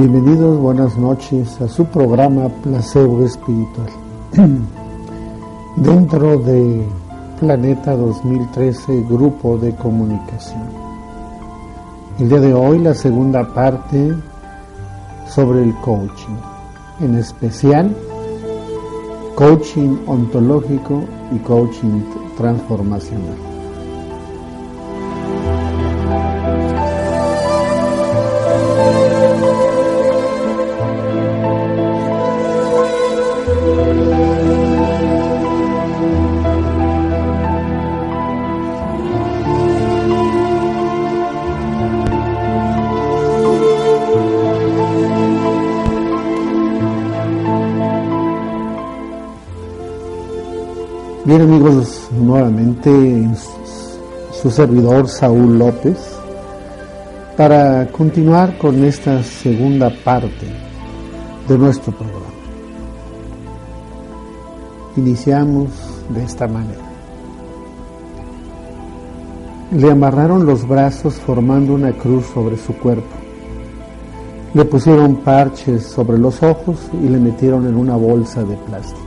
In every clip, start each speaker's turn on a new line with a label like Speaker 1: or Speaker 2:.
Speaker 1: Bienvenidos, buenas noches a su programa Placebo Espiritual. Dentro de Planeta 2013, Grupo de Comunicación. El día de hoy la segunda parte sobre el coaching, en especial coaching ontológico y coaching transformacional. Bien amigos, nuevamente su servidor Saúl López para continuar con esta segunda parte de nuestro programa. Iniciamos de esta manera. Le amarraron los brazos formando una cruz sobre su cuerpo. Le pusieron parches sobre los ojos y le metieron en una bolsa de plástico.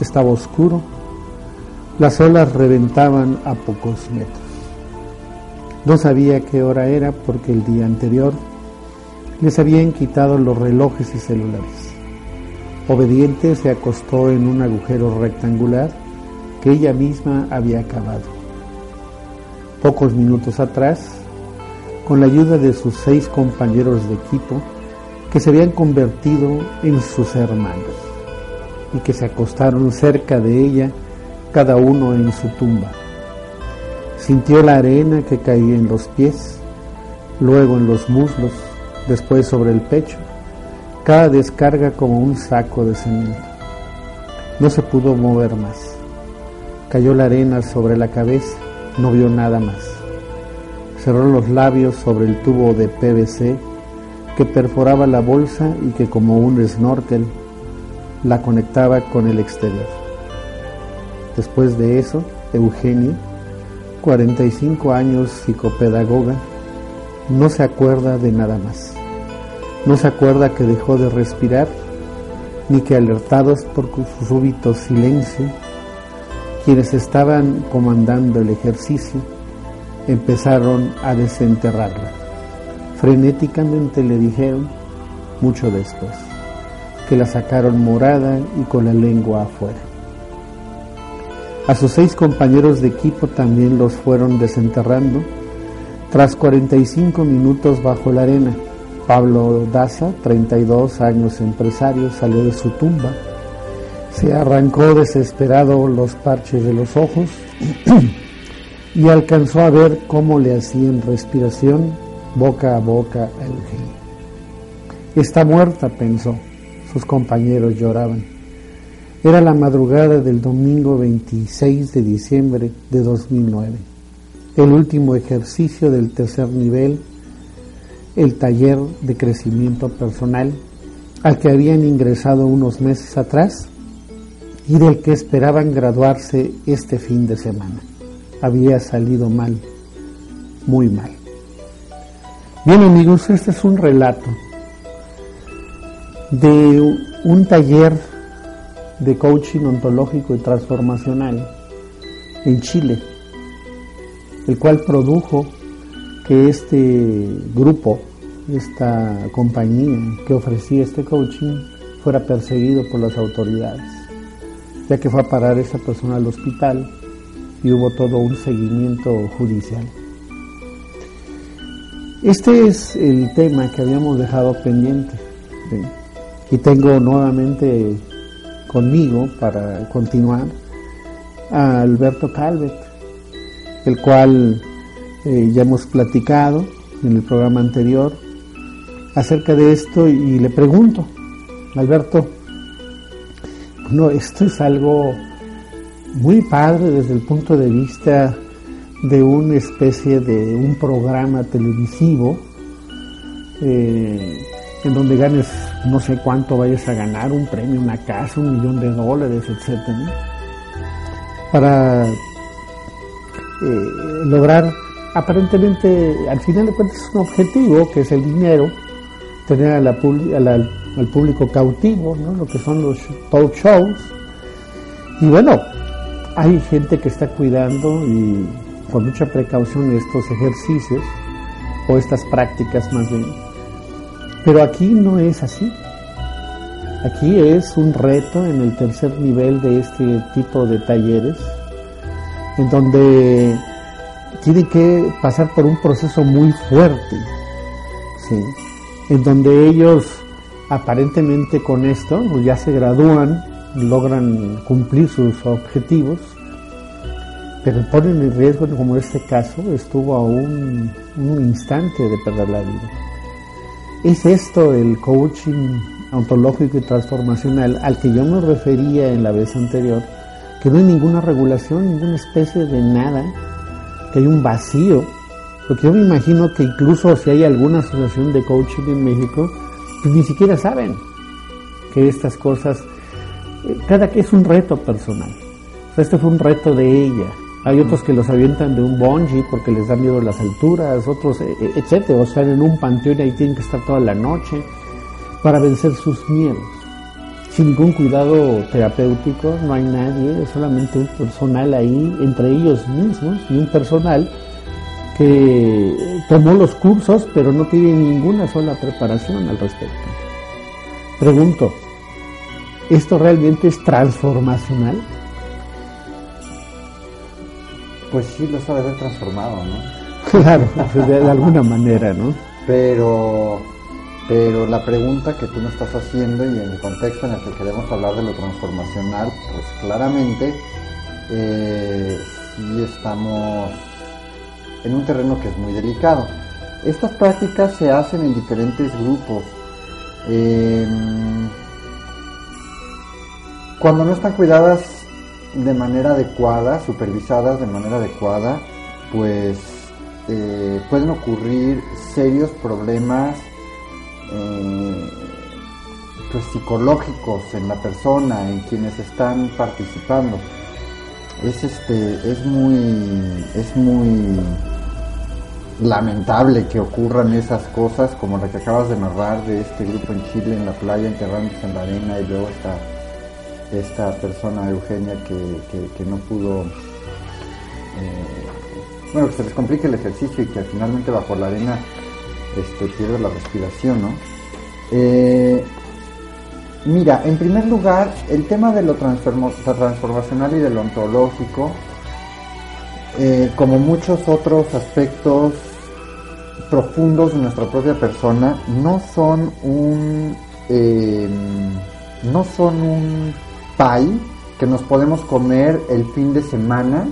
Speaker 1: Estaba oscuro las olas reventaban a pocos metros. No sabía qué hora era porque el día anterior les habían quitado los relojes y celulares. Obediente se acostó en un agujero rectangular que ella misma había acabado. Pocos minutos atrás, con la ayuda de sus seis compañeros de equipo, que se habían convertido en sus hermanos y que se acostaron cerca de ella cada uno en su tumba. Sintió la arena que caía en los pies, luego en los muslos, después sobre el pecho, cada descarga como un saco de cemento. No se pudo mover más. Cayó la arena sobre la cabeza, no vio nada más. Cerró los labios sobre el tubo de PVC que perforaba la bolsa y que como un snorkel la conectaba con el exterior. Después de eso, Eugenia, 45 años psicopedagoga, no se acuerda de nada más. No se acuerda que dejó de respirar, ni que alertados por su súbito silencio, quienes estaban comandando el ejercicio empezaron a desenterrarla. Frenéticamente le dijeron, mucho después, que la sacaron morada y con la lengua afuera. A sus seis compañeros de equipo también los fueron desenterrando. Tras 45 minutos bajo la arena, Pablo Daza, 32 años empresario, salió de su tumba. Se arrancó desesperado los parches de los ojos y alcanzó a ver cómo le hacían respiración boca a boca a Eugenia. Está muerta, pensó. Sus compañeros lloraban. Era la madrugada del domingo 26 de diciembre de 2009, el último ejercicio del tercer nivel, el taller de crecimiento personal al que habían ingresado unos meses atrás y del que esperaban graduarse este fin de semana. Había salido mal, muy mal. Bien amigos, este es un relato de un taller de coaching ontológico y transformacional en Chile, el cual produjo que este grupo, esta compañía que ofrecía este coaching, fuera perseguido por las autoridades, ya que fue a parar esa persona al hospital y hubo todo un seguimiento judicial. Este es el tema que habíamos dejado pendiente. Y tengo nuevamente conmigo para continuar a Alberto Calvet, el cual eh, ya hemos platicado en el programa anterior acerca de esto y le pregunto, Alberto, no, esto es algo muy padre desde el punto de vista de una especie de un programa televisivo eh, en donde ganes no sé cuánto vayas a ganar, un premio, una casa, un millón de dólares, etcétera, para eh, lograr aparentemente al final de cuentas un objetivo que es el dinero, tener a la, al público cautivo, ¿no? lo que son los talk shows. Y bueno, hay gente que está cuidando y con mucha precaución estos ejercicios o estas prácticas más bien. Pero aquí no es así. Aquí es un reto en el tercer nivel de este tipo de talleres, en donde tienen que pasar por un proceso muy fuerte, ¿sí? en donde ellos aparentemente con esto pues ya se gradúan, logran cumplir sus objetivos, pero ponen en riesgo, como en este caso, estuvo a un instante de perder la vida. Es esto el coaching ontológico y transformacional al que yo me refería en la vez anterior, que no hay ninguna regulación, ninguna especie de nada, que hay un vacío, porque yo me imagino que incluso si hay alguna asociación de coaching en México, pues ni siquiera saben que estas cosas, eh, cada que es un reto personal. O sea, este fue un reto de ella. Hay otros que los avientan de un bungee porque les da miedo las alturas, otros, eh, eh, etcétera. O sea, en un panteón ahí tienen que estar toda la noche para vencer sus miedos. Sin ningún cuidado terapéutico, no hay nadie, es solamente un personal ahí entre ellos mismos y un personal que tomó los cursos pero no tiene ninguna sola preparación al respecto. Pregunto, ¿esto realmente es transformacional?
Speaker 2: Pues sí, lo sabe haber transformado, ¿no?
Speaker 1: Claro, de alguna manera, ¿no?
Speaker 2: Pero pero la pregunta que tú me estás haciendo y en el contexto en el que queremos hablar de lo transformacional, pues claramente eh, sí estamos en un terreno que es muy delicado. Estas prácticas se hacen en diferentes grupos. Em, cuando no están cuidadas de manera adecuada, supervisadas de manera adecuada, pues eh, pueden ocurrir serios problemas eh, pues psicológicos en la persona, en quienes están participando. Es este, es muy, es muy lamentable que ocurran esas cosas como la que acabas de narrar de este grupo en Chile en la playa enterrándose en la arena y luego esta, esta persona Eugenia que, no pudo eh, bueno que se les complique el ejercicio y que finalmente bajo la arena este, pierde la respiración, ¿no? Eh, mira, en primer lugar, el tema de lo transformacional y de lo ontológico, eh, como muchos otros aspectos profundos de nuestra propia persona, no son un no son un que nos podemos comer el fin de semana,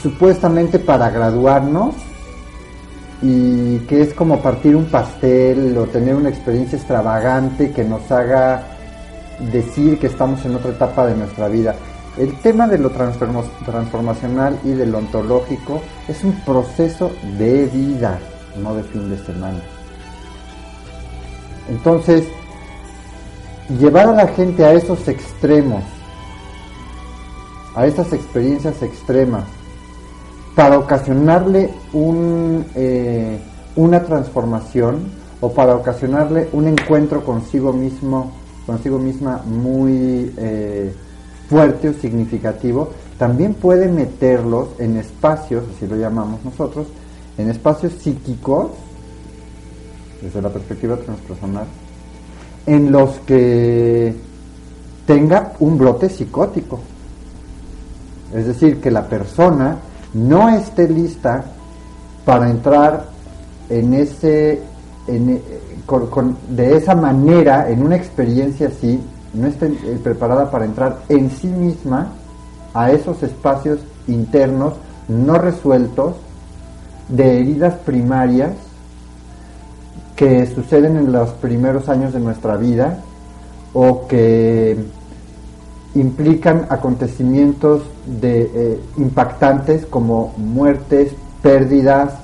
Speaker 2: supuestamente para graduarnos y que es como partir un pastel o tener una experiencia extravagante que nos haga decir que estamos en otra etapa de nuestra vida. El tema de lo transformacional y de lo ontológico es un proceso de vida, no de fin de semana. Entonces, llevar a la gente a esos extremos, a esas experiencias extremas, para ocasionarle un, eh, una transformación o para ocasionarle un encuentro consigo mismo, consigo misma muy eh, fuerte o significativo, también puede meterlos en espacios, así lo llamamos nosotros, en espacios psíquicos, desde la perspectiva transpersonal, en los que tenga un brote psicótico. Es decir, que la persona no esté lista para entrar en ese, eh, de esa manera, en una experiencia así, no esté eh, preparada para entrar en sí misma a esos espacios internos no resueltos de heridas primarias que suceden en los primeros años de nuestra vida o que implican acontecimientos de, eh, impactantes como muertes, pérdidas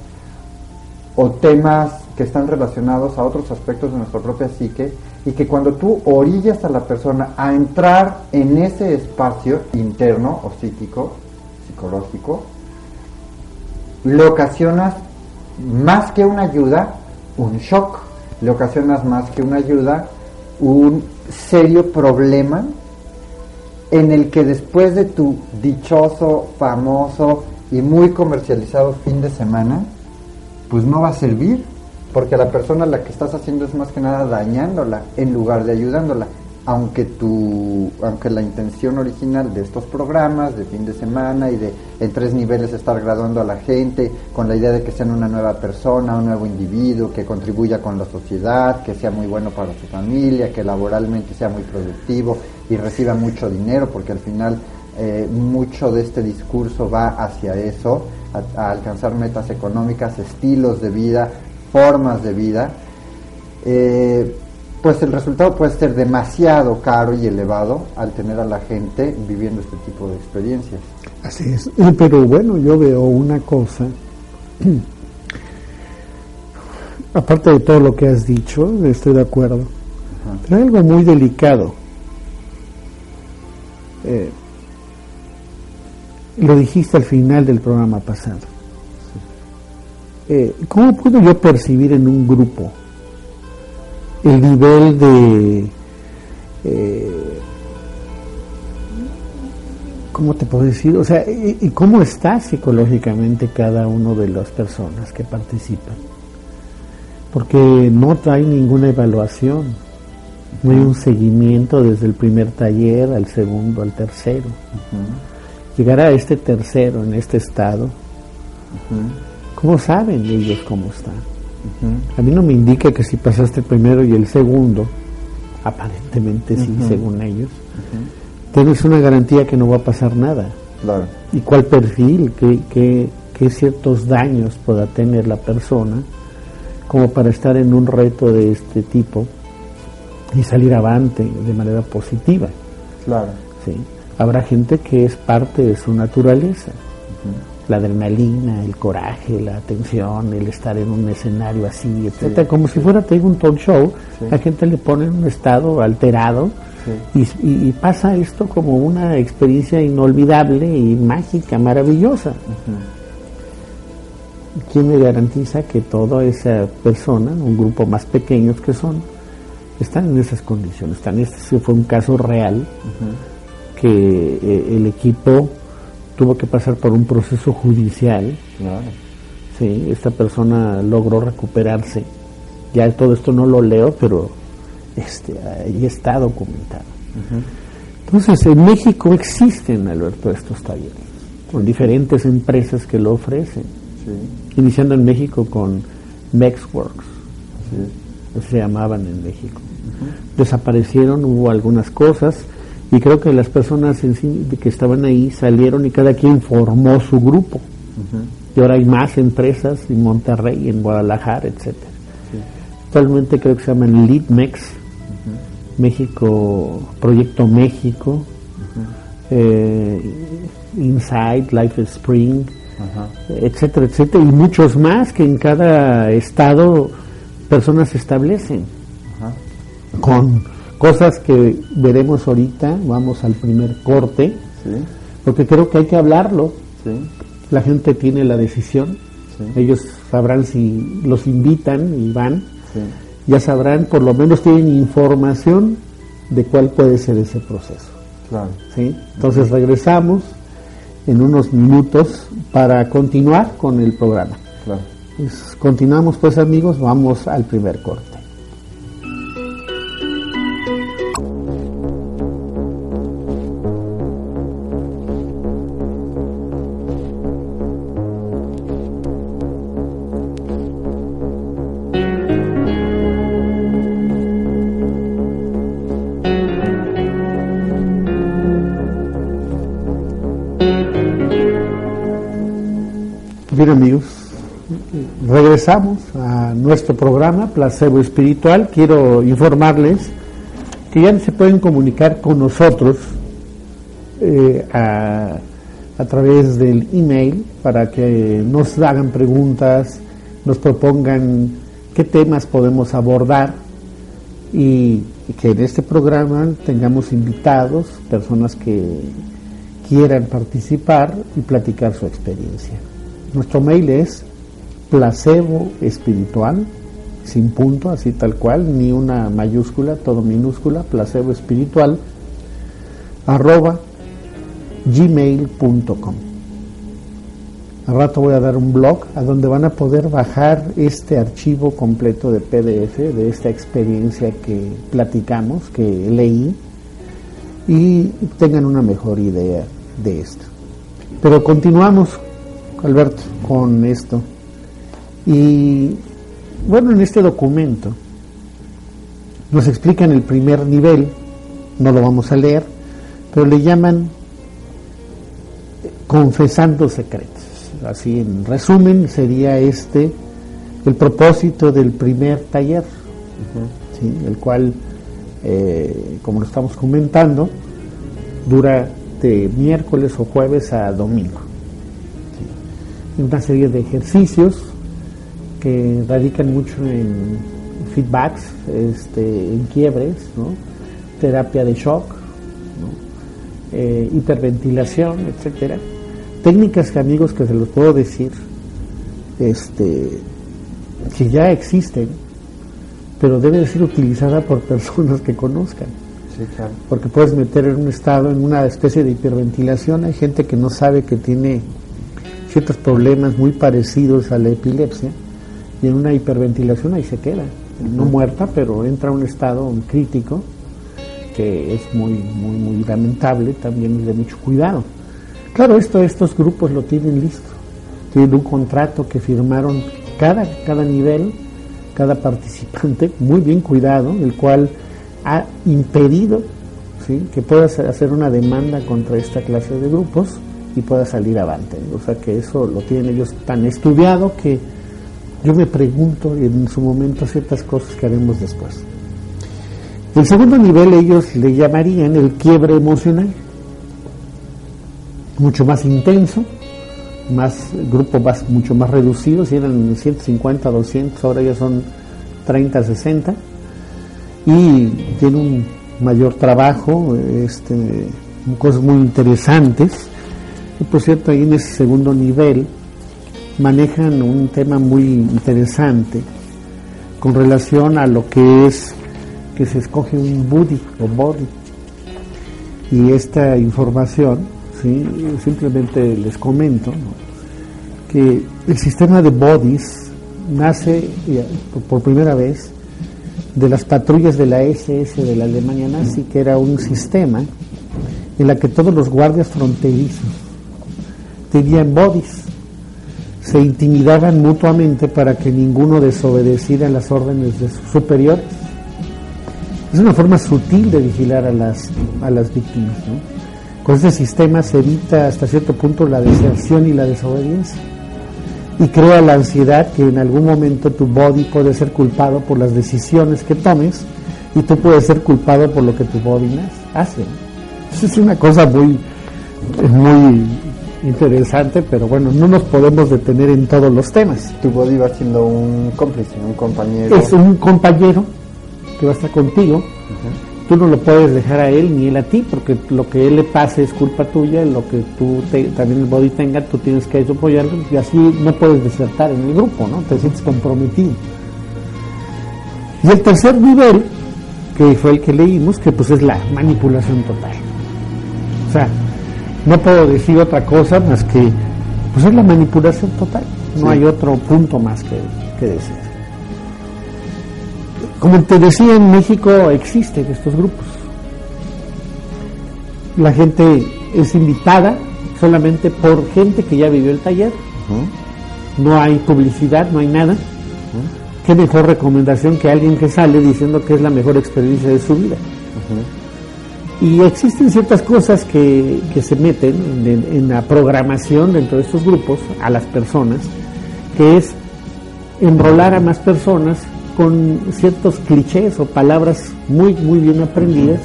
Speaker 2: o temas que están relacionados a otros aspectos de nuestra propia psique y que cuando tú orillas a la persona a entrar en ese espacio interno o psíquico, psicológico, le ocasionas más que una ayuda, un shock, le ocasionas más que una ayuda, un serio problema en el que después de tu dichoso, famoso y muy comercializado fin de semana, pues no va a servir, porque la persona a la que estás haciendo es más que nada dañándola en lugar de ayudándola aunque tu, aunque la intención original de estos programas de fin de semana y de en tres niveles estar graduando a la gente con la idea de que sean una nueva persona, un nuevo individuo, que contribuya con la sociedad, que sea muy bueno para su familia, que laboralmente sea muy productivo y reciba mucho dinero, porque al final eh, mucho de este discurso va hacia eso, a, alcanzar metas económicas, estilos de vida, formas de vida. Eh, pues el resultado puede ser demasiado caro y elevado al tener a la gente viviendo este tipo de experiencias.
Speaker 1: Así es, pero bueno, yo veo una cosa, aparte de todo lo que has dicho, estoy de acuerdo, pero hay algo muy delicado. Eh, lo dijiste al final del programa pasado. Eh, ¿Cómo puedo yo percibir en un grupo el nivel de... Eh, ¿Cómo te puedo decir? O sea, y, cómo está psicológicamente cada uno de las personas que participan? Porque no trae ninguna evaluación, no hay un seguimiento desde el primer taller al segundo, al tercero. Llegar a este tercero en este estado, ¿cómo saben ellos cómo están? A mí no me indica que si pasaste el primero y el segundo, aparentemente sí, según ellos, tienes una garantía que no va a pasar nada. ¿Y cuál perfil? ¿Qué, qué, ciertos daños pueda tener la persona como para estar en un reto de este tipo y salir avante de manera positiva?
Speaker 2: Claro.
Speaker 1: ¿sí? Habrá gente que es parte de su naturaleza la adrenalina, el coraje, la atención, el estar en un escenario así, etcétera, como si fuera te un talk show, la gente le pone en un estado alterado y, pasa esto como una experiencia inolvidable y mágica, maravillosa. ¿Quién me garantiza que toda esa persona, un grupo más pequeños que son, están en esas condiciones? Están, este fue un caso real que eh, el equipo tuvo que pasar por un proceso judicial. Sí, esta persona logró recuperarse. Ya todo esto no lo leo, pero este, ahí está documentado. Entonces, en México existen, Alberto, estos talleres, con diferentes empresas que lo ofrecen. Iniciando en México con Mexworks, se llamaban en México. Desaparecieron, hubo algunas cosas, y creo que las personas en sí, que estaban ahí salieron y cada quien formó su grupo. Y ahora hay más empresas en Monterrey, en Guadalajara, etcétera. Actualmente creo que se llaman LeadMex, México, Proyecto México, eh, Inside, Life Spring, etcétera, etcétera, y muchos más que en cada estado personas se establecen. Con cosas que veremos ahorita, vamos al primer corte, porque creo que hay que hablarlo. La gente tiene la decisión, ellos sabrán si los invitan y van, ya sabrán, por lo menos tienen información de cuál puede ser ese proceso. ¿sí? Entonces regresamos en unos minutos para continuar con el programa. Pues, continuamos pues amigos, vamos al primer corte. Regresamos a nuestro programa Placebo Espiritual. Quiero informarles que ya se pueden comunicar con nosotros eh, a, través del email para que nos hagan preguntas, nos propongan qué temas podemos abordar y que en este programa tengamos invitados, personas que quieran participar y platicar su experiencia. Nuestro mail es placebo espiritual, sin punto, así tal cual, ni una mayúscula, todo minúscula, placebo espiritual, arroba gmail.com. Al rato voy a dar un blog a donde van a poder bajar este archivo completo de PDF de esta experiencia que platicamos, que leí, y tengan una mejor idea de esto. Pero continuamos, Alberto, con esto. Y bueno, en este documento nos explican el primer nivel, no lo vamos a leer, pero le llaman confesando secretos. Así en resumen sería este el propósito del primer taller, el cual, eh, como lo estamos comentando, dura de miércoles o jueves a domingo. Una serie de ejercicios que radican mucho en feedbacks, este, en quiebres, terapia de shock, eh, hiperventilación, etcétera. Técnicas que amigos que se los puedo decir, este, que ya existen, pero debe ser utilizada por personas que conozcan. Porque puedes meter en un estado, en una especie de hiperventilación. Hay gente que no sabe que tiene ciertos problemas muy parecidos a la epilepsia y en una hiperventilación ahí se queda, no muerta, pero entra a un estado crítico que es muy, muy, muy lamentable, también de mucho cuidado. Claro, esto, estos grupos lo tienen listo, tienen un contrato que firmaron cada, cada nivel, cada participante, muy bien cuidado, el cual ha impedido ¿sí? que puedas hacer una demanda contra esta clase de grupos y pueda salir avante. O sea que eso lo tienen ellos tan estudiado que yo me pregunto en su momento ciertas cosas que haremos después. El segundo nivel ellos le llamarían el quiebre emocional, mucho más intenso, más grupo más, mucho más reducido, si eran 150, 200, ahora ya son 30, 60, y tiene un mayor trabajo, este, cosas muy interesantes. Y por cierto, ahí en ese segundo nivel manejan un tema muy interesante con relación a lo que es que se escoge un buddy o body. Y esta información, ¿sí? simplemente les comento que el sistema de bodies nace por primera vez de las patrullas de la SS de la Alemania nazi, que era un sistema en la que todos los guardias fronterizos tenían bodies se intimidaban mutuamente para que ninguno desobedeciera las órdenes de sus superiores. Es una forma sutil de vigilar a las, a las víctimas. Con este sistema se evita hasta cierto punto la deserción y la desobediencia. Y crea la ansiedad que en algún momento tu body puede ser culpado por las decisiones que tomes y tú puedes ser culpado por lo que tu body hace. Es una cosa muy, muy interesante, pero bueno, no nos podemos detener en todos los temas.
Speaker 2: Tu body va siendo un cómplice, un compañero.
Speaker 1: Es un compañero que va a estar contigo. Tú no lo puedes dejar a él ni él a ti, porque lo que él le pase es culpa tuya, lo que tú también el body tenga, tú tienes que apoyarlo y así no puedes desertar en el grupo, ¿no? Te sientes comprometido. Y el tercer nivel, que fue el que leímos, que pues es la manipulación total. O sea, no puedo decir otra cosa más que pues es la manipulación total. No hay otro punto más que, que decir. Como te decía, en México existen estos grupos. La gente es invitada solamente por gente que ya vivió el taller. No hay publicidad, no hay nada. Qué mejor recomendación que alguien que sale diciendo que es la mejor experiencia de su vida. Y existen ciertas cosas que, se meten en, la programación dentro de estos grupos a las personas, que es enrolar a más personas con ciertos clichés o palabras muy, muy bien aprendidas,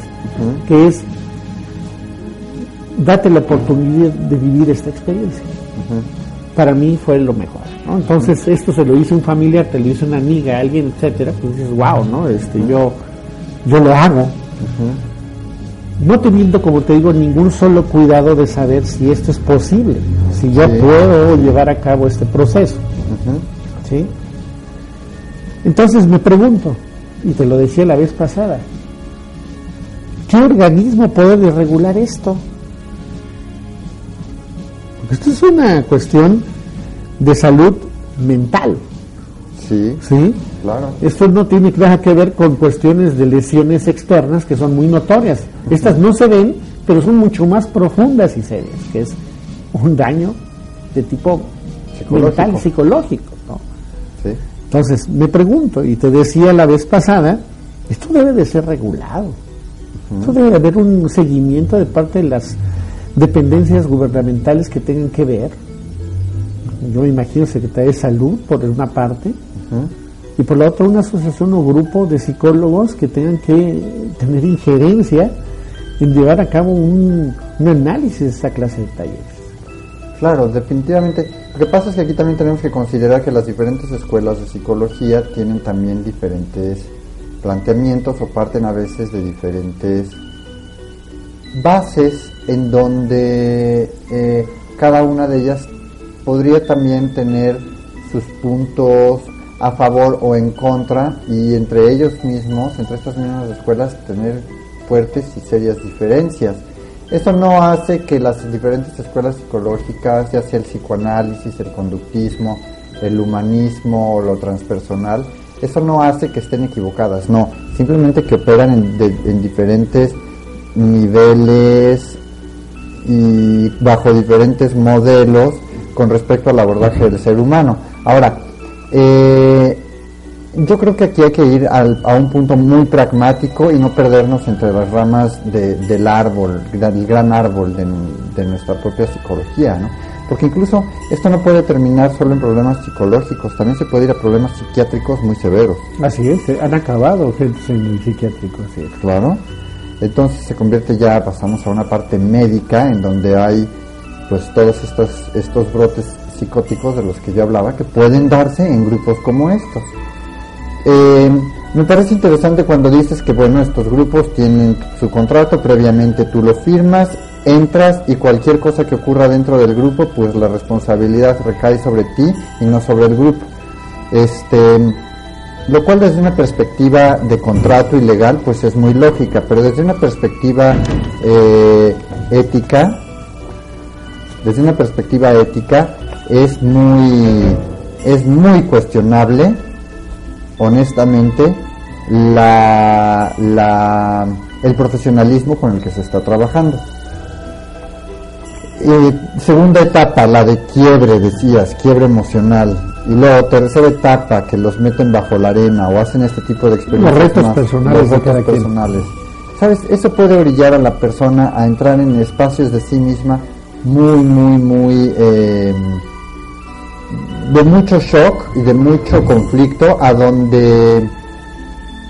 Speaker 1: que es date la oportunidad de vivir esta experiencia. Para mí fue lo mejor. Entonces, esto se lo hizo un familiar, te lo hizo una amiga, alguien, etcétera, pues dices, wow, ¿no? Este, yo, yo lo hago no teniendo, como te digo, ningún solo cuidado de saber si esto es posible, si yo puedo llevar a cabo este proceso. ¿Sí? Entonces me pregunto, y te lo decía la vez pasada, ¿qué organismo puede regular esto? Porque esto es una cuestión de salud mental.
Speaker 2: Sí.
Speaker 1: ¿Sí?
Speaker 2: Claro.
Speaker 1: Esto no tiene nada que ver con cuestiones de lesiones externas que son muy notorias. Estas no se ven, pero son mucho más profundas y serias, que es un daño de tipo
Speaker 2: Psicológico.
Speaker 1: mental, psicológico. ¿no?
Speaker 2: Sí.
Speaker 1: Entonces, me pregunto, y te decía la vez pasada, esto debe de ser regulado. Esto debe de haber un seguimiento de parte de las dependencias gubernamentales que tengan que ver. Yo me imagino Secretaría de Salud, por una parte, y por la otra una asociación o grupo de psicólogos que tengan que tener injerencia en llevar a cabo un, análisis de esta clase de talleres.
Speaker 2: Claro, definitivamente. Lo que pasa es que aquí también tenemos que considerar que las diferentes escuelas de psicología tienen también diferentes planteamientos o parten a veces de diferentes bases en donde eh, cada una de ellas podría también tener sus puntos a favor o en contra y entre ellos mismos, entre estas mismas escuelas, tener fuertes y serias diferencias. Eso no hace que las diferentes escuelas psicológicas, ya sea el psicoanálisis, el conductismo, el humanismo o lo transpersonal, eso no hace que estén equivocadas, no, simplemente que operan en, diferentes niveles y bajo diferentes modelos con respecto al abordaje del ser humano. Ahora, eh, yo creo que aquí hay que ir al- a un punto muy pragmático y no perdernos entre las ramas de- del árbol, del gran árbol de, de nuestra propia psicología, ¿no? Porque incluso esto no puede terminar solo en problemas psicológicos, también se puede ir a problemas psiquiátricos muy severos,
Speaker 1: Así es, han acabado gente en el psiquiátrico, así es.
Speaker 2: claro. Entonces se convierte ya, pasamos a una parte médica en donde hay pues todos estos, estos brotes psicóticos de los que yo hablaba que pueden darse en grupos como estos. Eh, me parece interesante cuando dices que bueno estos grupos tienen su contrato previamente tú lo firmas entras y cualquier cosa que ocurra dentro del grupo pues la responsabilidad recae sobre ti y no sobre el grupo este lo cual desde una perspectiva de contrato y legal pues es muy lógica pero desde una perspectiva eh, ética desde una perspectiva ética es muy es muy cuestionable honestamente la, la, el profesionalismo con el que se está trabajando. Eh, segunda etapa, la de quiebre, decías, quiebre emocional. Y luego tercera etapa, que los meten bajo la arena o hacen este tipo de experiencias.
Speaker 1: Los retos
Speaker 2: más-
Speaker 1: personales
Speaker 2: los
Speaker 1: de
Speaker 2: retos
Speaker 1: quien.
Speaker 2: personales. ¿Sabes? Eso puede orillar a la persona a entrar en espacios de sí misma muy, muy, muy... eh, de mucho shock y de mucho conflicto a donde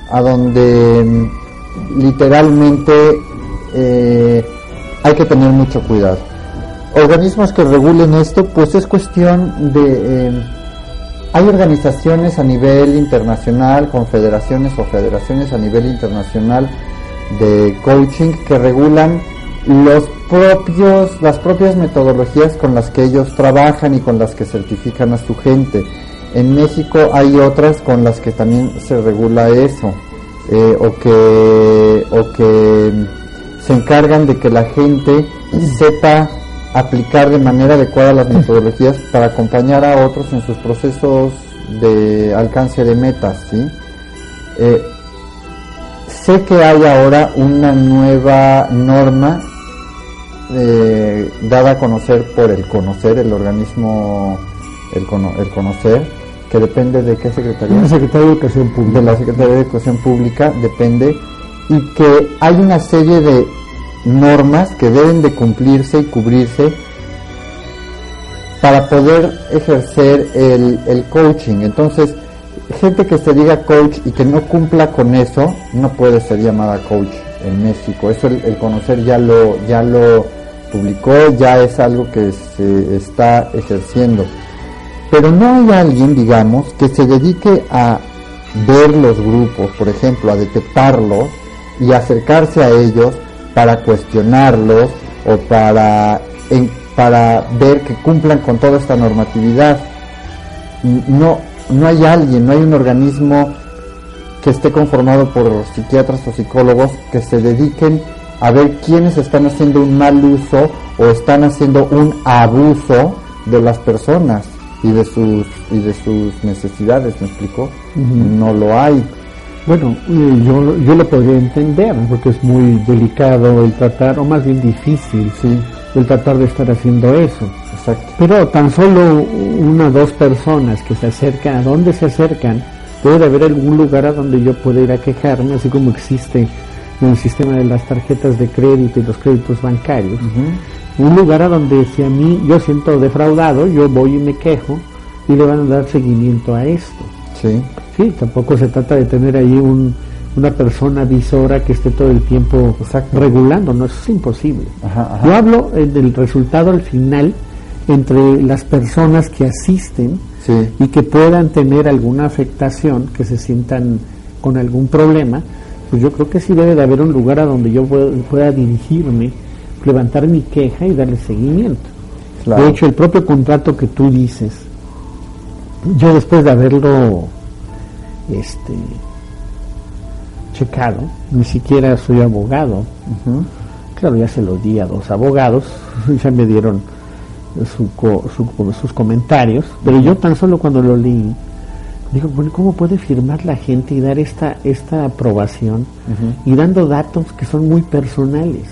Speaker 2: a donde mm, literalmente eh, hay que tener mucho cuidado. Organismos que regulen esto pues es cuestión de eh, hay organizaciones a nivel internacional confederaciones o federaciones a nivel internacional de coaching que regulan los propios las propias metodologías con las que ellos trabajan y con las que certifican a su gente en México hay otras con las que también se regula eso eh, o que o que se encargan de que la gente sepa aplicar de manera adecuada las metodologías para acompañar a otros en sus procesos de alcance de metas ¿sí? Eh, sé que hay ahora una nueva norma eh, dada a conocer por el conocer, el organismo, el, cono- el conocer, que depende de qué secretaría,
Speaker 1: Una Secretaría de Educación Pública.
Speaker 2: de la Secretaría de Educación Pública, depende, y que hay una serie de normas que deben de cumplirse y cubrirse para poder ejercer el, el coaching. Entonces, gente que se diga coach y que no cumpla con eso, no puede ser llamada coach en México. Eso el, conocer ya lo, ya lo publicó, ya es algo que se está ejerciendo. Pero no hay alguien, digamos, que se dedique a ver los grupos, por ejemplo, a detectarlos y acercarse a ellos para cuestionarlos o para, para ver que cumplan con toda esta normatividad. No, no hay alguien, no hay un organismo que esté conformado por psiquiatras o psicólogos que se dediquen a ver quiénes están haciendo un mal uso o están haciendo un abuso de las personas y de sus y de sus necesidades, ¿me explico? No lo hay.
Speaker 1: Bueno, yo, yo lo podría entender, porque es muy delicado el tratar, o más bien difícil, sí. el tratar de estar haciendo eso. Exacto. Pero tan solo una o dos personas que se acercan, ¿a dónde se acercan? Debe haber algún lugar a donde yo pueda ir a quejarme, así como existe en el sistema de las tarjetas de crédito y los créditos bancarios. Un lugar a donde si a mí yo siento defraudado, yo voy y me quejo y le van a dar seguimiento a esto. Sí. Sí, tampoco se trata de tener ahí un, una persona visora que esté todo el tiempo regulando, no, eso es imposible. Yo hablo eh, del resultado al final entre las personas que asisten y que puedan tener alguna afectación, que se sientan con algún problema, pues yo creo que sí debe de haber un lugar a donde yo pueda, dirigirme, levantar mi queja y darle seguimiento. De hecho, el propio contrato que tú dices, yo después de haberlo este checado, ni siquiera soy abogado. Claro, ya se lo di a dos abogados, ya me dieron sus comentarios, pero yo tan solo cuando lo leí, digo, bueno, ¿cómo puede firmar la gente y dar esta, esta aprobación y dando datos que son muy personales?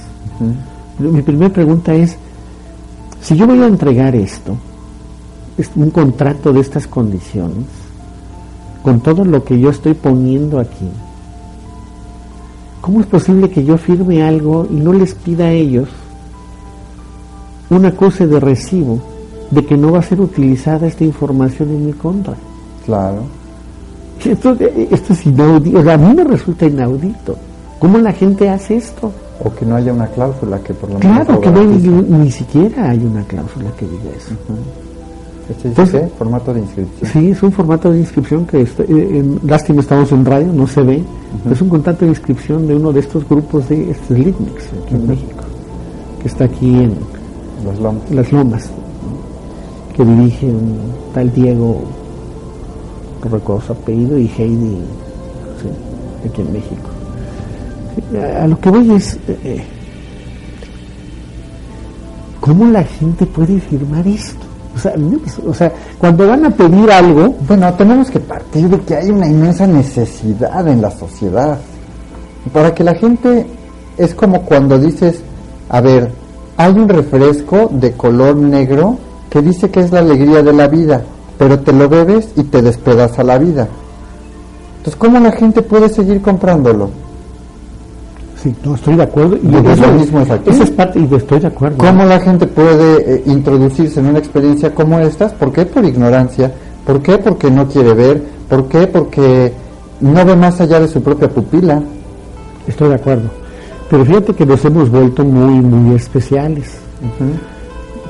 Speaker 1: Mi primera pregunta es, si yo voy a entregar esto, un contrato de estas condiciones, con todo lo que yo estoy poniendo aquí, ¿cómo es posible que yo firme algo y no les pida a ellos un acuse de recibo de que no va a ser utilizada esta información en mi contra?
Speaker 2: Claro.
Speaker 1: Esto, esto es inaudito, o sea, a mí me resulta inaudito. ¿Cómo la gente hace esto?
Speaker 2: O que no haya una cláusula que por lo
Speaker 1: menos... Claro, que ni, siquiera hay una cláusula que diga eso.
Speaker 2: ¿Este es qué? ¿Formato de inscripción?
Speaker 1: Sí, es un formato de inscripción que, está, eh, lástima estamos en radio, no se ve. Es un contrato de inscripción de uno de estos grupos de este, Litmix aquí en México, que está aquí en
Speaker 2: Las Lomas,
Speaker 1: que dirige un tal Diego, no recuerdo su apellido, y Heidi, aquí en México. A lo que voy es... Eh, eh, ¿Cómo la gente puede firmar esto? O sea, o sea, cuando van a pedir algo...
Speaker 2: Bueno, tenemos que partir de que hay una inmensa necesidad en la sociedad. Para que la gente... Es como cuando dices, a ver, hay un refresco de color negro que dice que es la alegría de la vida, pero te lo bebes y te despedaza la vida. Entonces, ¿cómo la gente puede seguir comprándolo?
Speaker 1: Sí, no estoy de acuerdo.
Speaker 2: Y eso, mismo es aquí.
Speaker 1: Esa es parte, y estoy de acuerdo.
Speaker 2: ¿Cómo la gente puede eh, introducirse en una experiencia como estas? ¿Por qué? Por ignorancia. ¿Por qué? Porque no quiere ver. ¿Por qué? Porque no ve más allá de su propia pupila.
Speaker 1: Estoy de acuerdo. Pero fíjate que nos hemos vuelto muy, muy especiales.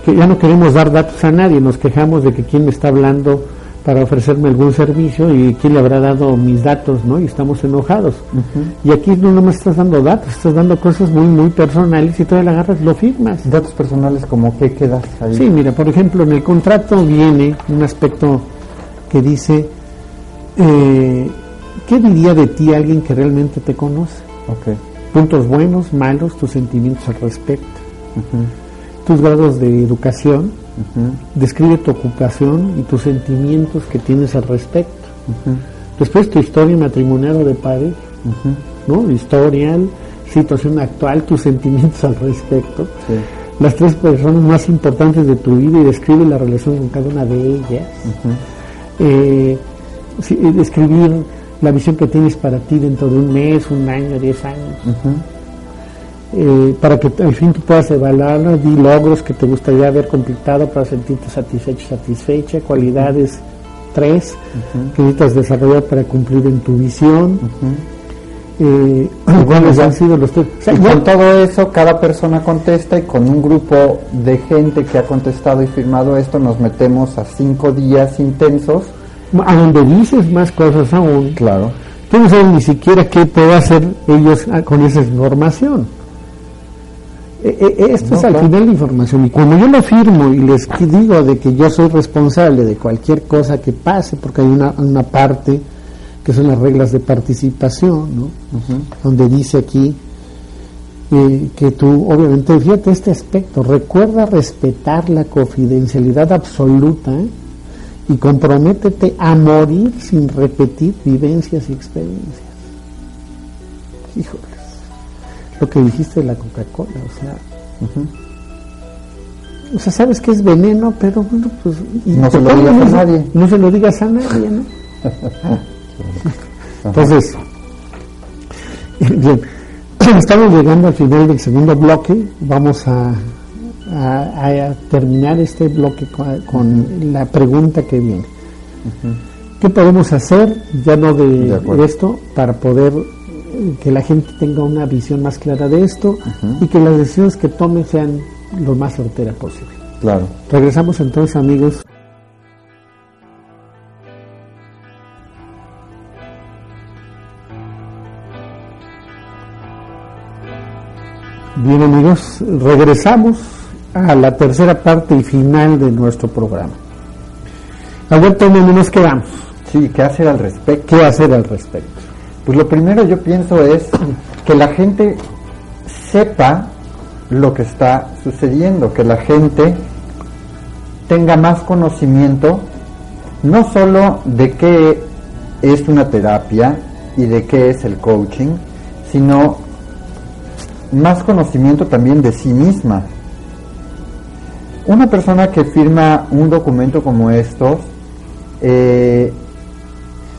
Speaker 1: Que ya no queremos dar datos a nadie, nos quejamos de que quien me está hablando para ofrecerme algún servicio y quién le habrá dado mis datos, ¿no? Y estamos enojados. Y aquí no me estás dando datos, estás dando cosas muy, muy personales y todavía la agarras, lo firmas.
Speaker 2: Datos personales como qué quedas ahí.
Speaker 1: Sí, mira, por ejemplo, en el contrato viene un aspecto que dice, eh, ¿qué diría de ti alguien que realmente te conoce?
Speaker 2: Okay.
Speaker 1: Puntos buenos, malos, tus sentimientos al respecto, tus grados de educación, Describe tu ocupación y tus sentimientos que tienes al respecto. Después tu historia matrimonial de padre, ¿no? Historial, situación actual, tus sentimientos al respecto. Las tres personas más importantes de tu vida y describe la relación con cada una de ellas. Eh, eh, describir la visión que tienes para ti dentro de un mes, un año, diez años. Eh, para que al fin tú puedas evaluarlo, di logros que te gustaría haber completado para sentirte satisfecho, satisfecha, cualidades tres que necesitas desarrollar para cumplir en tu visión.
Speaker 2: eh, ¿Cuáles han sido los tres? con todo eso, cada persona contesta y con un grupo de gente que ha contestado y firmado esto, nos metemos a cinco días intensos.
Speaker 1: A donde dices más cosas aún.
Speaker 2: Claro.
Speaker 1: Tú no sabes ni siquiera qué puede hacer ellos ah, con esa información. eh, eh, esto es al final la información y cuando yo lo firmo y les digo de que yo soy responsable de cualquier cosa que pase, porque hay una, una parte que son las reglas de participación, ¿no? donde dice aquí eh, que tú, obviamente, fíjate este aspecto, recuerda respetar la confidencialidad absoluta y comprométete a morir sin repetir vivencias y experiencias. Híjoles, lo que dijiste de la Coca-Cola, o sea, o sea, sabes que es veneno, pero bueno, pues
Speaker 2: no se lo digas a nadie.
Speaker 1: No se lo digas a nadie, ¿no? Entonces, bien, estamos llegando al final del segundo bloque. Vamos a, a, terminar este bloque con, la pregunta que viene. ¿Qué podemos hacer, ya no de, esto, para poder eh, que la gente tenga una visión más clara de esto y que las decisiones que tome sean lo más certeras posible?
Speaker 2: Claro.
Speaker 1: Regresamos entonces, amigos. Bien amigos, regresamos a la tercera parte y final de nuestro programa. Alberto, ¿dónde nos quedamos?
Speaker 2: Sí, ¿qué hacer al respecto?
Speaker 1: ¿Qué hacer al respecto?
Speaker 2: Pues lo primero yo pienso es que la gente sepa lo que está sucediendo, que la gente tenga más conocimiento no solo de qué es una terapia y de qué es el coaching, sino más conocimiento también de sí misma. Una persona que firma un documento como estos, eh,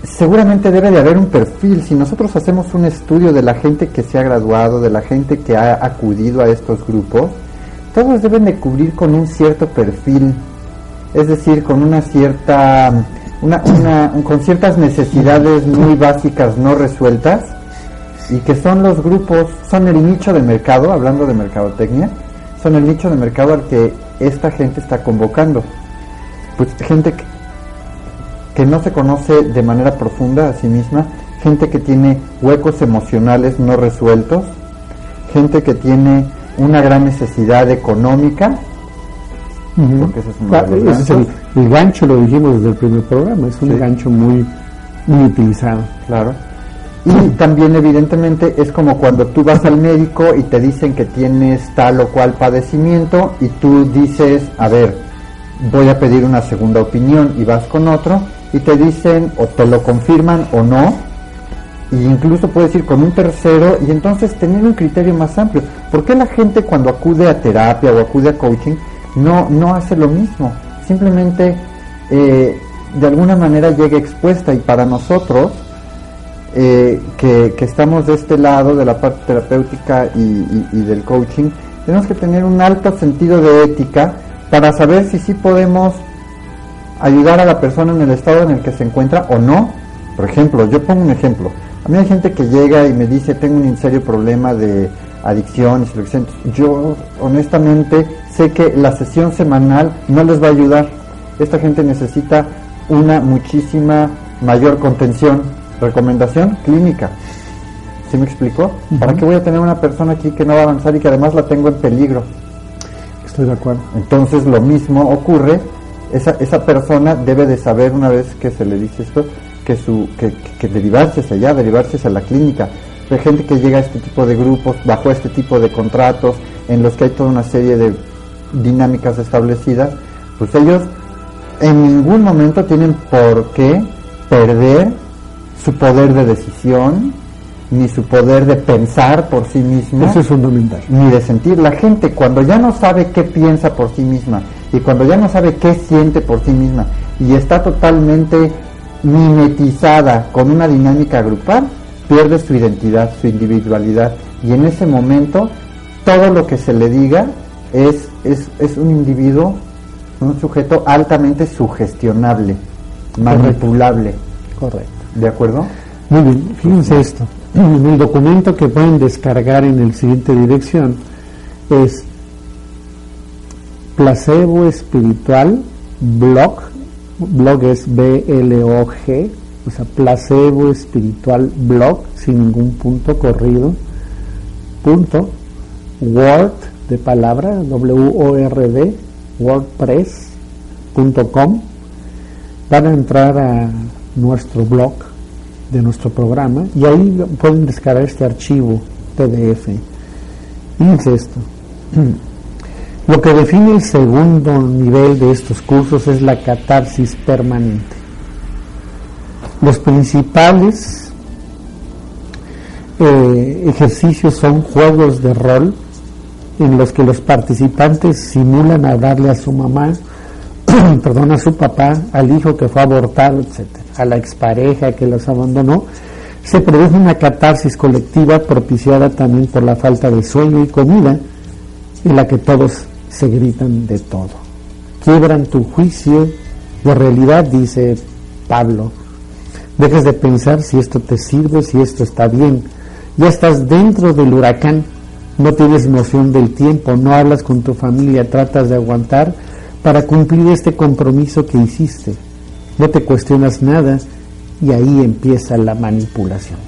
Speaker 2: seguramente debe de haber un perfil. Si nosotros hacemos un estudio de la gente que se ha graduado, de la gente que ha acudido a estos grupos, todos deben de cubrir con un cierto perfil, es decir, con una cierta, con ciertas necesidades muy básicas no resueltas y que son los grupos, son el nicho de mercado, hablando de mercadotecnia, son el nicho de mercado al que esta gente está convocando. Pues gente que, que no se conoce de manera profunda a sí misma, gente que tiene huecos emocionales no resueltos, gente que tiene una gran necesidad económica,
Speaker 1: porque ese es, el, gancho, lo dijimos desde el primer programa, es un gancho muy, muy utilizado.
Speaker 2: Claro. Y también evidentemente es como cuando tú vas al médico y te dicen que tienes tal o cual padecimiento y tú dices, a ver, voy a pedir una segunda opinión y vas con otro y te dicen o te lo confirman o no. E incluso puedes ir con un tercero y entonces tener un criterio más amplio. ¿Por qué la gente cuando acude a terapia o acude a coaching no, no hace lo mismo? Simplemente eh, de alguna manera llega expuesta y para nosotros eh, que, estamos de este lado, de la parte terapéutica y, del coaching, tenemos que tener un alto sentido de ética para saber si sí podemos ayudar a la persona en el estado en el que se encuentra o no. Por ejemplo, yo pongo un ejemplo. A mí hay gente que llega y me dice, tengo un serio problema de adicción y Yo honestamente sé que la sesión semanal no les va a ayudar. Esta gente necesita una muchísima mayor contención recomendación clínica. ¿Sí me explicó? ¿Para qué voy a tener una persona aquí que no va a avanzar y que además la tengo en peligro?
Speaker 1: Estoy de acuerdo.
Speaker 2: Entonces lo mismo ocurre, esa, esa persona debe de saber una vez que se le dice esto, que, su, que, que derivarse hacia allá, derivarse hacia la clínica. Hay gente que llega a este tipo de grupos, bajo este tipo de contratos, en los que hay toda una serie de dinámicas establecidas, pues ellos en ningún momento tienen por qué perder su poder de decisión, ni su poder de pensar por sí mismo.
Speaker 1: Eso es fundamental.
Speaker 2: Ni de sentir. La gente cuando ya no sabe qué piensa por sí misma y cuando ya no sabe qué siente por sí misma y está totalmente mimetizada con una dinámica grupal, pierde su identidad, su individualidad. Y en ese momento todo lo que se le diga es, es, es un individuo, un sujeto altamente sugestionable, manipulable.
Speaker 1: Correcto.
Speaker 2: ¿De acuerdo?
Speaker 1: Muy bien, fíjense esto. El documento que pueden descargar en el siguiente dirección es placebo espiritual blog, blog es B-L-O-G, o sea, placebo espiritual blog, sin ningún punto corrido, punto, word de palabra, W-O-R-D, wordpress.com. Van a entrar a nuestro blog de nuestro programa y ahí pueden descargar este archivo PDF. Fíjense esto. Lo que define el segundo nivel de estos cursos es la catarsis permanente. Los principales eh, ejercicios son juegos de rol en los que los participantes simulan hablarle a su mamá, perdón, a su papá, al hijo que fue abortado, etcétera, a la expareja que los abandonó, se produce una catarsis colectiva propiciada también por la falta de sueño y comida, en la que todos se gritan de todo. Quiebran tu juicio de realidad, dice Pablo. Dejas de pensar si esto te sirve, si esto está bien. Ya estás dentro del huracán, no tienes noción del tiempo, no hablas con tu familia, tratas de aguantar para cumplir este compromiso que hiciste. No te cuestionas nada y ahí empieza la manipulación.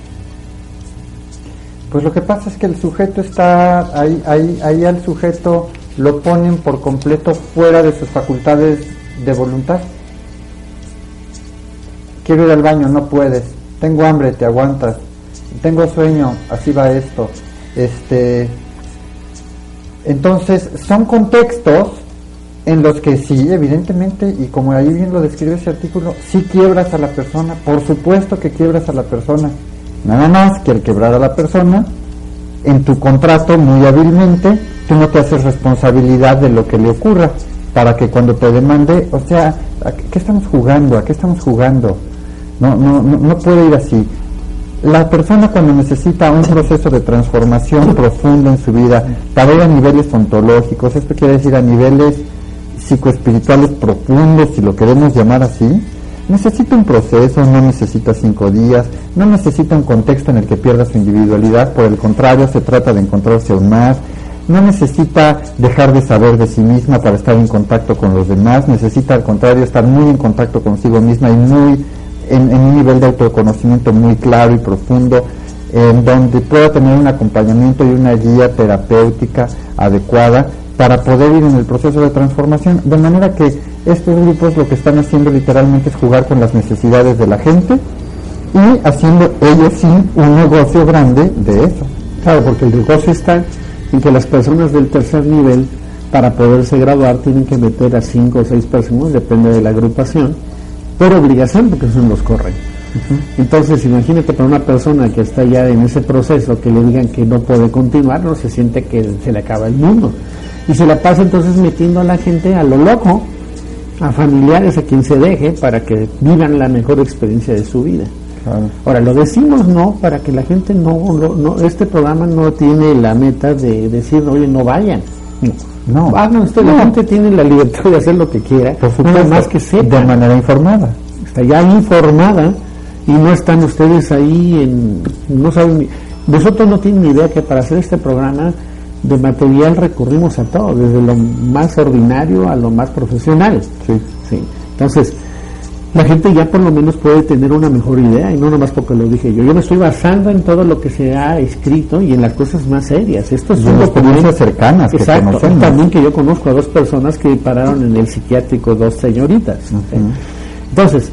Speaker 2: Pues lo que pasa es que el sujeto está, ahí, ahí, ahí al sujeto lo ponen por completo fuera de sus facultades de voluntad. Quiero ir al baño, no puedes. Tengo hambre, te aguantas. Tengo sueño, así va esto. Este, entonces, son contextos en los que sí, evidentemente, y como ahí bien lo describe ese artículo, sí quiebras a la persona, por supuesto que quiebras a la persona. Nada más que al quebrar a la persona, en tu contrato, muy hábilmente, tú no te haces responsabilidad de lo que le ocurra, para que cuando te demande, o sea, ¿a qué estamos jugando? ¿A qué estamos jugando? No, no, no, no puede ir así. La persona cuando necesita un proceso de transformación profunda en su vida, para ir a niveles ontológicos, esto quiere decir a niveles psicoespirituales profundos, si lo queremos llamar así, necesita un proceso, no necesita cinco días, no necesita un contexto en el que pierda su individualidad, por el contrario, se trata de encontrarse aún más, no necesita dejar de saber de sí misma para estar en contacto con los demás, necesita al contrario estar muy en contacto consigo misma y muy en, un nivel de autoconocimiento muy claro y profundo, en donde pueda tener un acompañamiento y una guía terapéutica adecuada para poder ir en el proceso de transformación, de manera que estos grupos lo que están haciendo literalmente es jugar con las necesidades de la gente y haciendo ellos sí un negocio grande de eso.
Speaker 1: Claro, porque el negocio está en que las personas del tercer nivel, para poderse graduar, tienen que meter a cinco o seis personas, depende de la agrupación, por obligación, porque son los corren. Entonces, imagínate para una persona que está ya en ese proceso, que le digan que no puede continuar, no se siente que se le acaba el mundo. Y se la pasa entonces metiendo a la gente a lo loco, a familiares, a quien se deje, para que vivan la mejor experiencia de su vida. Ahora, lo decimos no para que la gente no, no, este programa no tiene la meta de decir, oye, no vayan. No, ah, no, la gente tiene la libertad de hacer lo que quiera,
Speaker 2: por supuesto, más que sepa.
Speaker 1: De manera informada. Está ya informada y no están ustedes ahí en, no saben, nosotros no tienen ni idea que para hacer este programa de material recurrimos a todo, desde lo más ordinario a lo más profesional. Sí. sí. Entonces, la gente ya por lo menos puede tener una mejor idea y no nomás porque lo dije yo. Yo me estoy basando en todo lo que se ha escrito y en las cosas más serias. Esto es
Speaker 2: una experiencias cercanas.
Speaker 1: Exacto. Que también que yo conozco a dos personas que pararon en el psiquiátrico, dos señoritas. Entonces,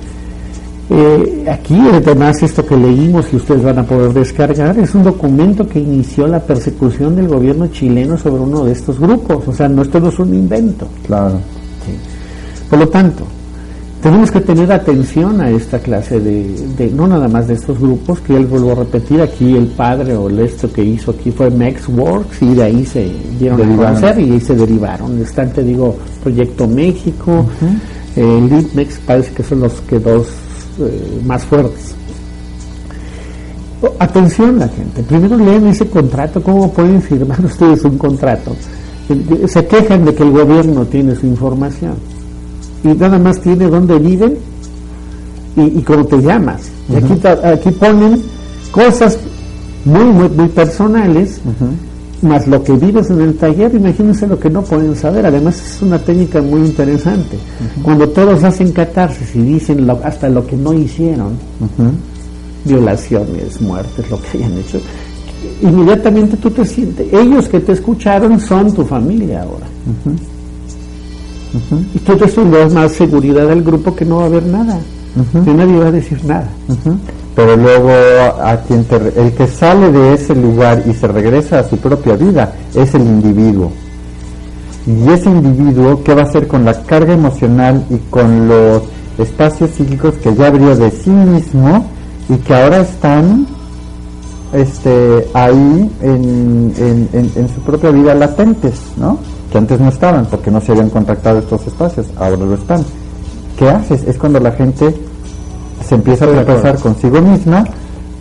Speaker 1: eh, aquí además esto que leímos y ustedes van a poder descargar es un documento que inició la persecución del gobierno chileno sobre uno de estos grupos. O sea, no, esto no es un invento.
Speaker 2: Claro.
Speaker 1: Por lo tanto, tenemos que tener atención a esta clase de, no nada más de estos grupos, que él vuelvo a repetir, aquí el padre o el esto que hizo aquí fue Works y de ahí se dieron a conocer y ahí se derivaron. Están, te digo, Proyecto México, el uh parece que son los que dos eh, más fuertes. Atención la gente, primero leen ese contrato, ¿cómo pueden firmar ustedes un contrato? Se quejan de que el gobierno tiene su información y nada más tiene dónde viven y, cómo te llamas. Y aquí, aquí ponen cosas muy, muy, muy personales, más lo que vives en el taller, imagínense lo que no pueden saber. Además es una técnica muy interesante. Cuando todos hacen catarsis y dicen hasta lo que no hicieron, violaciones, muertes, lo que hayan hecho, inmediatamente tú te sientes, ellos que te escucharon son tu familia ahora. Y tú te das más seguridad del grupo que no va a haber nada, que nadie va a decir nada.
Speaker 2: Pero luego a quien el que sale de ese lugar y se regresa a su propia vida es el individuo. Y ese individuo, ¿qué va a hacer con la carga emocional y con los espacios psíquicos que ya abrió de sí mismo y que ahora están este, ahí en, en, su propia vida latentes, ¿no? Que antes no estaban porque no se habían contactado estos espacios, ahora lo están. ¿Qué haces? Es cuando la gente se empieza a repasar consigo misma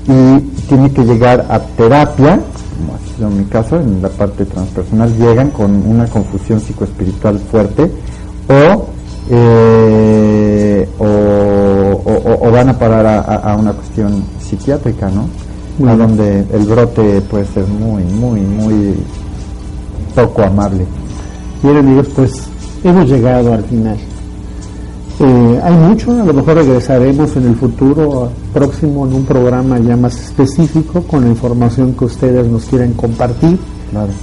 Speaker 2: y tiene que llegar a terapia, como ha sido mi caso, en la parte transpersonal, llegan con una confusión psicoespiritual fuerte o, eh, o, van a parar a una cuestión psiquiátrica, ¿no? a donde el brote puede ser muy, muy, muy poco amable.
Speaker 1: Bien amigos, pues hemos llegado al final. Eh, hay mucho, a lo mejor regresaremos en el futuro próximo en un programa ya más específico con la información que ustedes nos quieren compartir.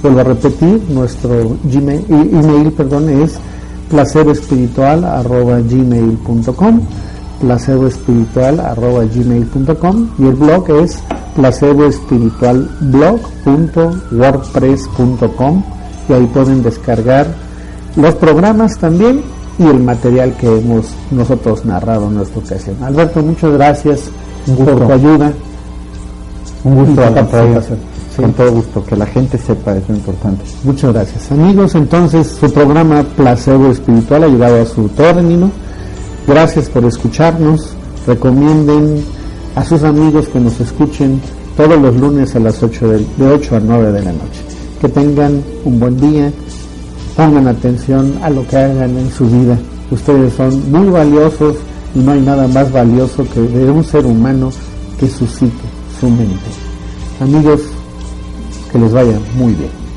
Speaker 1: Vuelvo a repetir, nuestro Gmail, email perdón, es placeroespiritual.gmail.com placeboespiritual.gmail.com y el blog es placeboespiritualblog.wordpress.com y ahí pueden descargar los programas también y el material que hemos nosotros narrado en nuestra ocasión. Alberto, muchas gracias por tu ayuda.
Speaker 2: Un gusto Con todo gusto, que la gente sepa, es lo importante.
Speaker 1: Muchas gracias. Amigos, entonces su programa Placebo Espiritual ha llegado a su término. Gracias por escucharnos. Recomienden a sus amigos que nos escuchen todos los lunes a las 8 de, de 8 a 9 de la noche. Que tengan un buen día, pongan atención a lo que hagan en su vida. Ustedes son muy valiosos y no hay nada más valioso que de un ser humano que su su mente. Amigos, que les vaya muy bien.